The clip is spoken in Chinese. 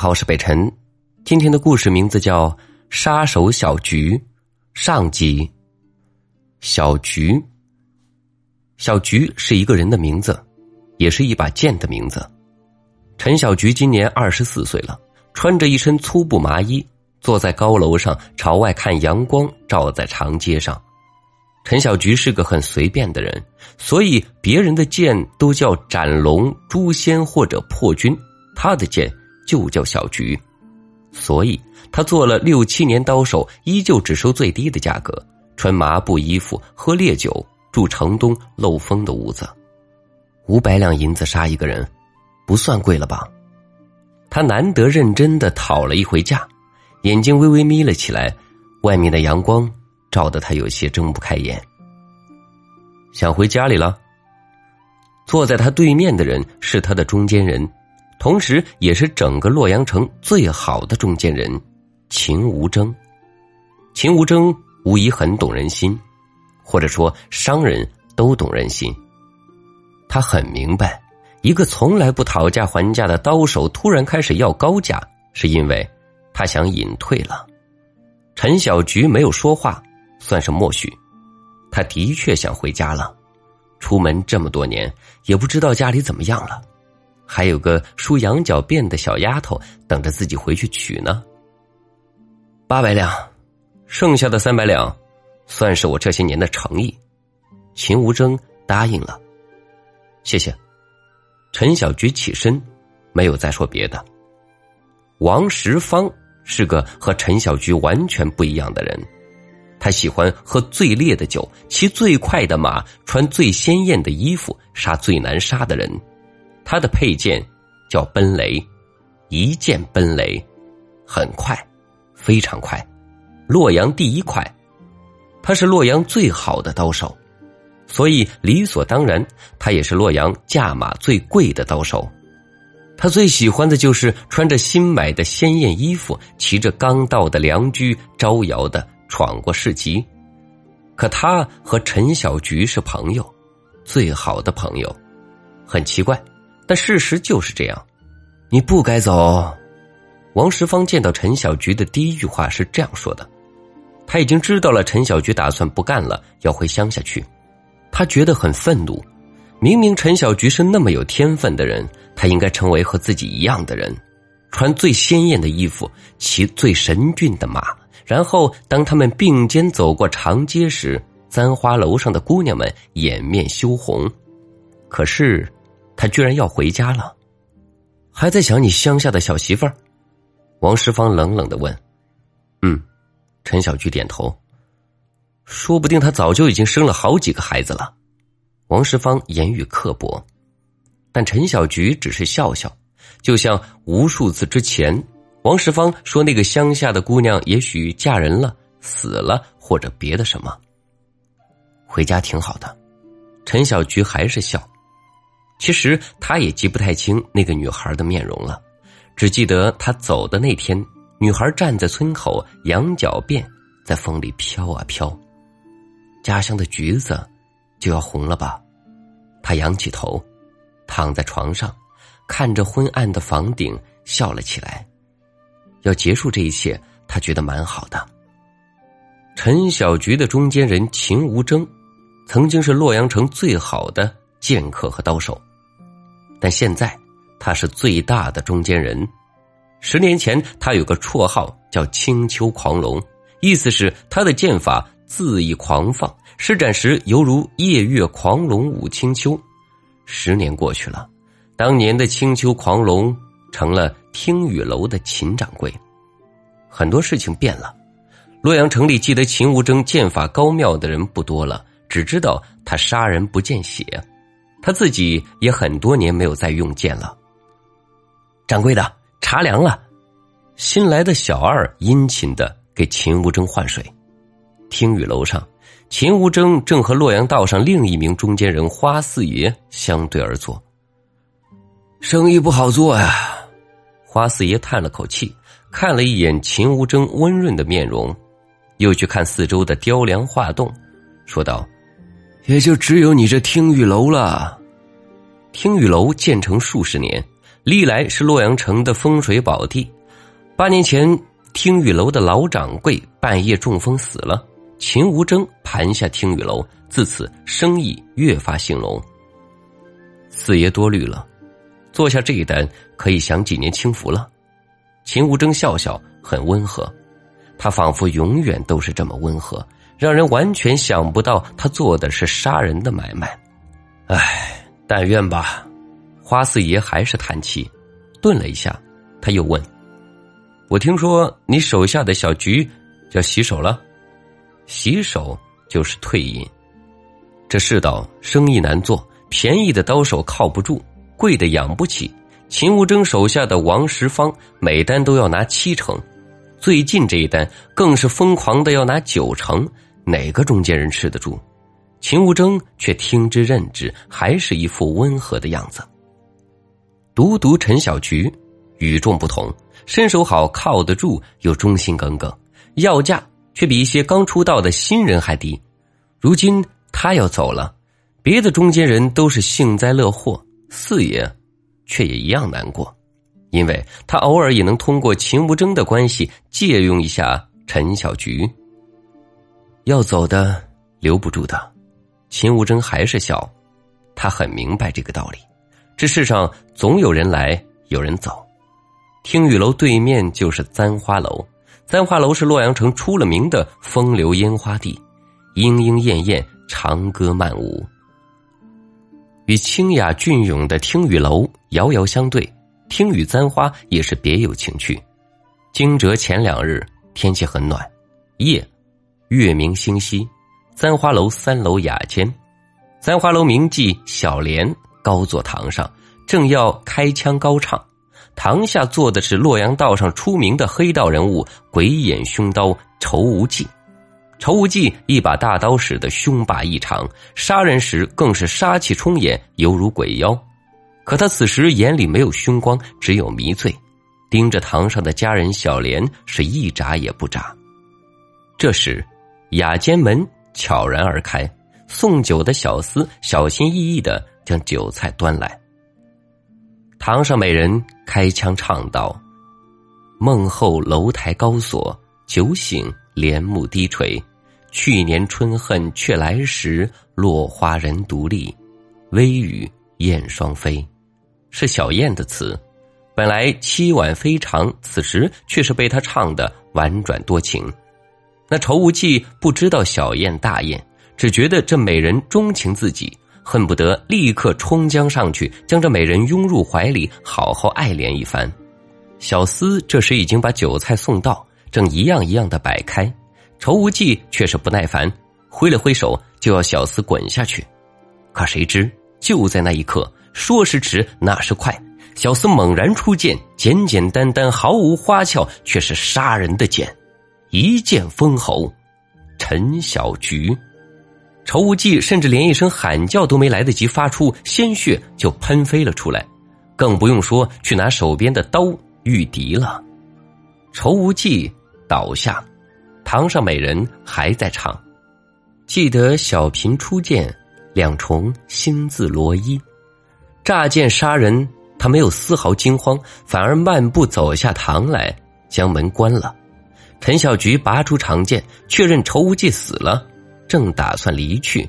好，我是北辰。今天的故事名字叫《杀手小菊》上集。小菊，小菊是一个人的名字，也是一把剑的名字。陈小菊今年二十四岁了，穿着一身粗布麻衣，坐在高楼上朝外看阳光照在长街上。陈小菊是个很随便的人，所以别人的剑都叫斩龙、诛仙或者破军，他的剑。就叫小菊，所以他做了六七年刀手，依旧只收最低的价格，穿麻布衣服，喝烈酒，住城东漏风的屋子，五百两银子杀一个人，不算贵了吧？他难得认真的讨了一回价，眼睛微微眯了起来，外面的阳光照得他有些睁不开眼。想回家里了。坐在他对面的人是他的中间人。同时，也是整个洛阳城最好的中间人，秦无争。秦无争无疑很懂人心，或者说商人都懂人心。他很明白，一个从来不讨价还价的刀手突然开始要高价，是因为他想隐退了。陈小菊没有说话，算是默许。他的确想回家了，出门这么多年，也不知道家里怎么样了。还有个梳羊角辫的小丫头等着自己回去娶呢。八百两，剩下的三百两，算是我这些年的诚意。秦无争答应了，谢谢。陈小菊起身，没有再说别的。王石芳是个和陈小菊完全不一样的人，他喜欢喝最烈的酒，骑最快的马，穿最鲜艳的衣服，杀最难杀的人。他的佩剑叫奔雷，一剑奔雷，很快，非常快，洛阳第一快。他是洛阳最好的刀手，所以理所当然，他也是洛阳价码最贵的刀手。他最喜欢的就是穿着新买的鲜艳衣服，骑着刚到的良驹，招摇的闯过市集。可他和陈小菊是朋友，最好的朋友，很奇怪。但事实就是这样，你不该走。王石芳见到陈小菊的第一句话是这样说的：“他已经知道了陈小菊打算不干了，要回乡下去。他觉得很愤怒。明明陈小菊是那么有天分的人，他应该成为和自己一样的人，穿最鲜艳的衣服，骑最神骏的马。然后当他们并肩走过长街时，簪花楼上的姑娘们掩面羞红。可是。”他居然要回家了，还在想你乡下的小媳妇儿。王石芳冷冷的问：“嗯。”陈小菊点头。说不定他早就已经生了好几个孩子了。王石芳言语刻薄，但陈小菊只是笑笑，就像无数次之前，王石芳说那个乡下的姑娘也许嫁人了、死了或者别的什么。回家挺好的，陈小菊还是笑。其实他也记不太清那个女孩的面容了，只记得他走的那天，女孩站在村口，羊角辫在风里飘啊飘。家乡的橘子就要红了吧？他仰起头，躺在床上，看着昏暗的房顶，笑了起来。要结束这一切，他觉得蛮好的。陈小菊的中间人秦无争，曾经是洛阳城最好的剑客和刀手。但现在他是最大的中间人。十年前，他有个绰号叫“青丘狂龙”，意思是他的剑法恣意狂放，施展时犹如夜月狂龙舞青丘。十年过去了，当年的青丘狂龙成了听雨楼的秦掌柜。很多事情变了。洛阳城里记得秦无争剑法高妙的人不多了，只知道他杀人不见血。他自己也很多年没有再用剑了。掌柜的，茶凉了。新来的小二殷勤的给秦无争换水。听雨楼上，秦无争正和洛阳道上另一名中间人花四爷相对而坐。生意不好做呀。花四爷叹了口气，看了一眼秦无争温润的面容，又去看四周的雕梁画栋，说道。也就只有你这听雨楼了。听雨楼建成数十年，历来是洛阳城的风水宝地。八年前，听雨楼的老掌柜半夜中风死了，秦无争盘下听雨楼，自此生意越发兴隆。四爷多虑了，做下这一单可以享几年清福了。秦无争笑笑，很温和，他仿佛永远都是这么温和，让人完全想不到他做的是杀人的买卖。唉，但愿吧。花四爷还是叹气，顿了一下，他又问：“我听说你手下的小菊要洗手了，洗手就是退隐。这世道生意难做，便宜的刀手靠不住，贵的养不起。秦无争手下的王石芳每单都要拿七成，最近这一单更是疯狂的要拿九成，哪个中间人吃得住？秦无争却听之任之，还是一副温和的样子。”独独陈小菊与众不同，身手好，靠得住，又忠心耿耿，要价却比一些刚出道的新人还低。如今他要走了，别的中间人都是幸灾乐祸，四爷却也一样难过，因为他偶尔也能通过秦无争的关系借用一下陈小菊。要走的留不住的，秦无争还是笑，他很明白这个道理。这世上总有人来，有人走。听雨楼对面就是簪花楼，簪花楼是洛阳城出了名的风流烟花地，莺莺燕燕，长歌曼舞。与清雅俊永的听雨楼遥遥相对，听雨簪花也是别有情趣。惊蛰前两日，天气很暖，夜月明星稀，簪花楼三楼雅间，簪花楼名妓小莲。高坐堂上，正要开腔高唱，堂下坐的是洛阳道上出名的黑道人物——鬼眼凶刀仇无忌。仇无忌一把大刀使得凶霸异常，杀人时更是杀气冲眼，犹如鬼妖。可他此时眼里没有凶光，只有迷醉，盯着堂上的家人小莲，是一眨也不眨。这时，雅间门悄然而开，送酒的小厮小心翼翼的。将酒菜端来。堂上美人开腔唱道：“梦后楼台高锁，酒醒帘幕低垂。去年春恨却来时，落花人独立，微雨燕双飞。”是小燕的词，本来凄婉非常，此时却是被他唱的婉转多情。那仇无忌不知道小宴大宴，只觉得这美人钟情自己。恨不得立刻冲将上去，将这美人拥入怀里，好好爱怜一番。小厮这时已经把酒菜送到，正一样一样的摆开。仇无忌却是不耐烦，挥了挥手就要小厮滚下去。可谁知就在那一刻，说时迟，那时快，小厮猛然出剑，简简单单，毫无花俏，却是杀人的剑，一剑封喉，陈小菊。仇无忌甚至连一声喊叫都没来得及发出，鲜血就喷飞了出来，更不用说去拿手边的刀御敌了。仇无忌倒下，堂上美人还在唱：“记得小嫔初见，两重心字罗衣。”乍见杀人，他没有丝毫惊慌，反而慢步走下堂来，将门关了。陈小菊拔出长剑，确认仇无忌死了。正打算离去，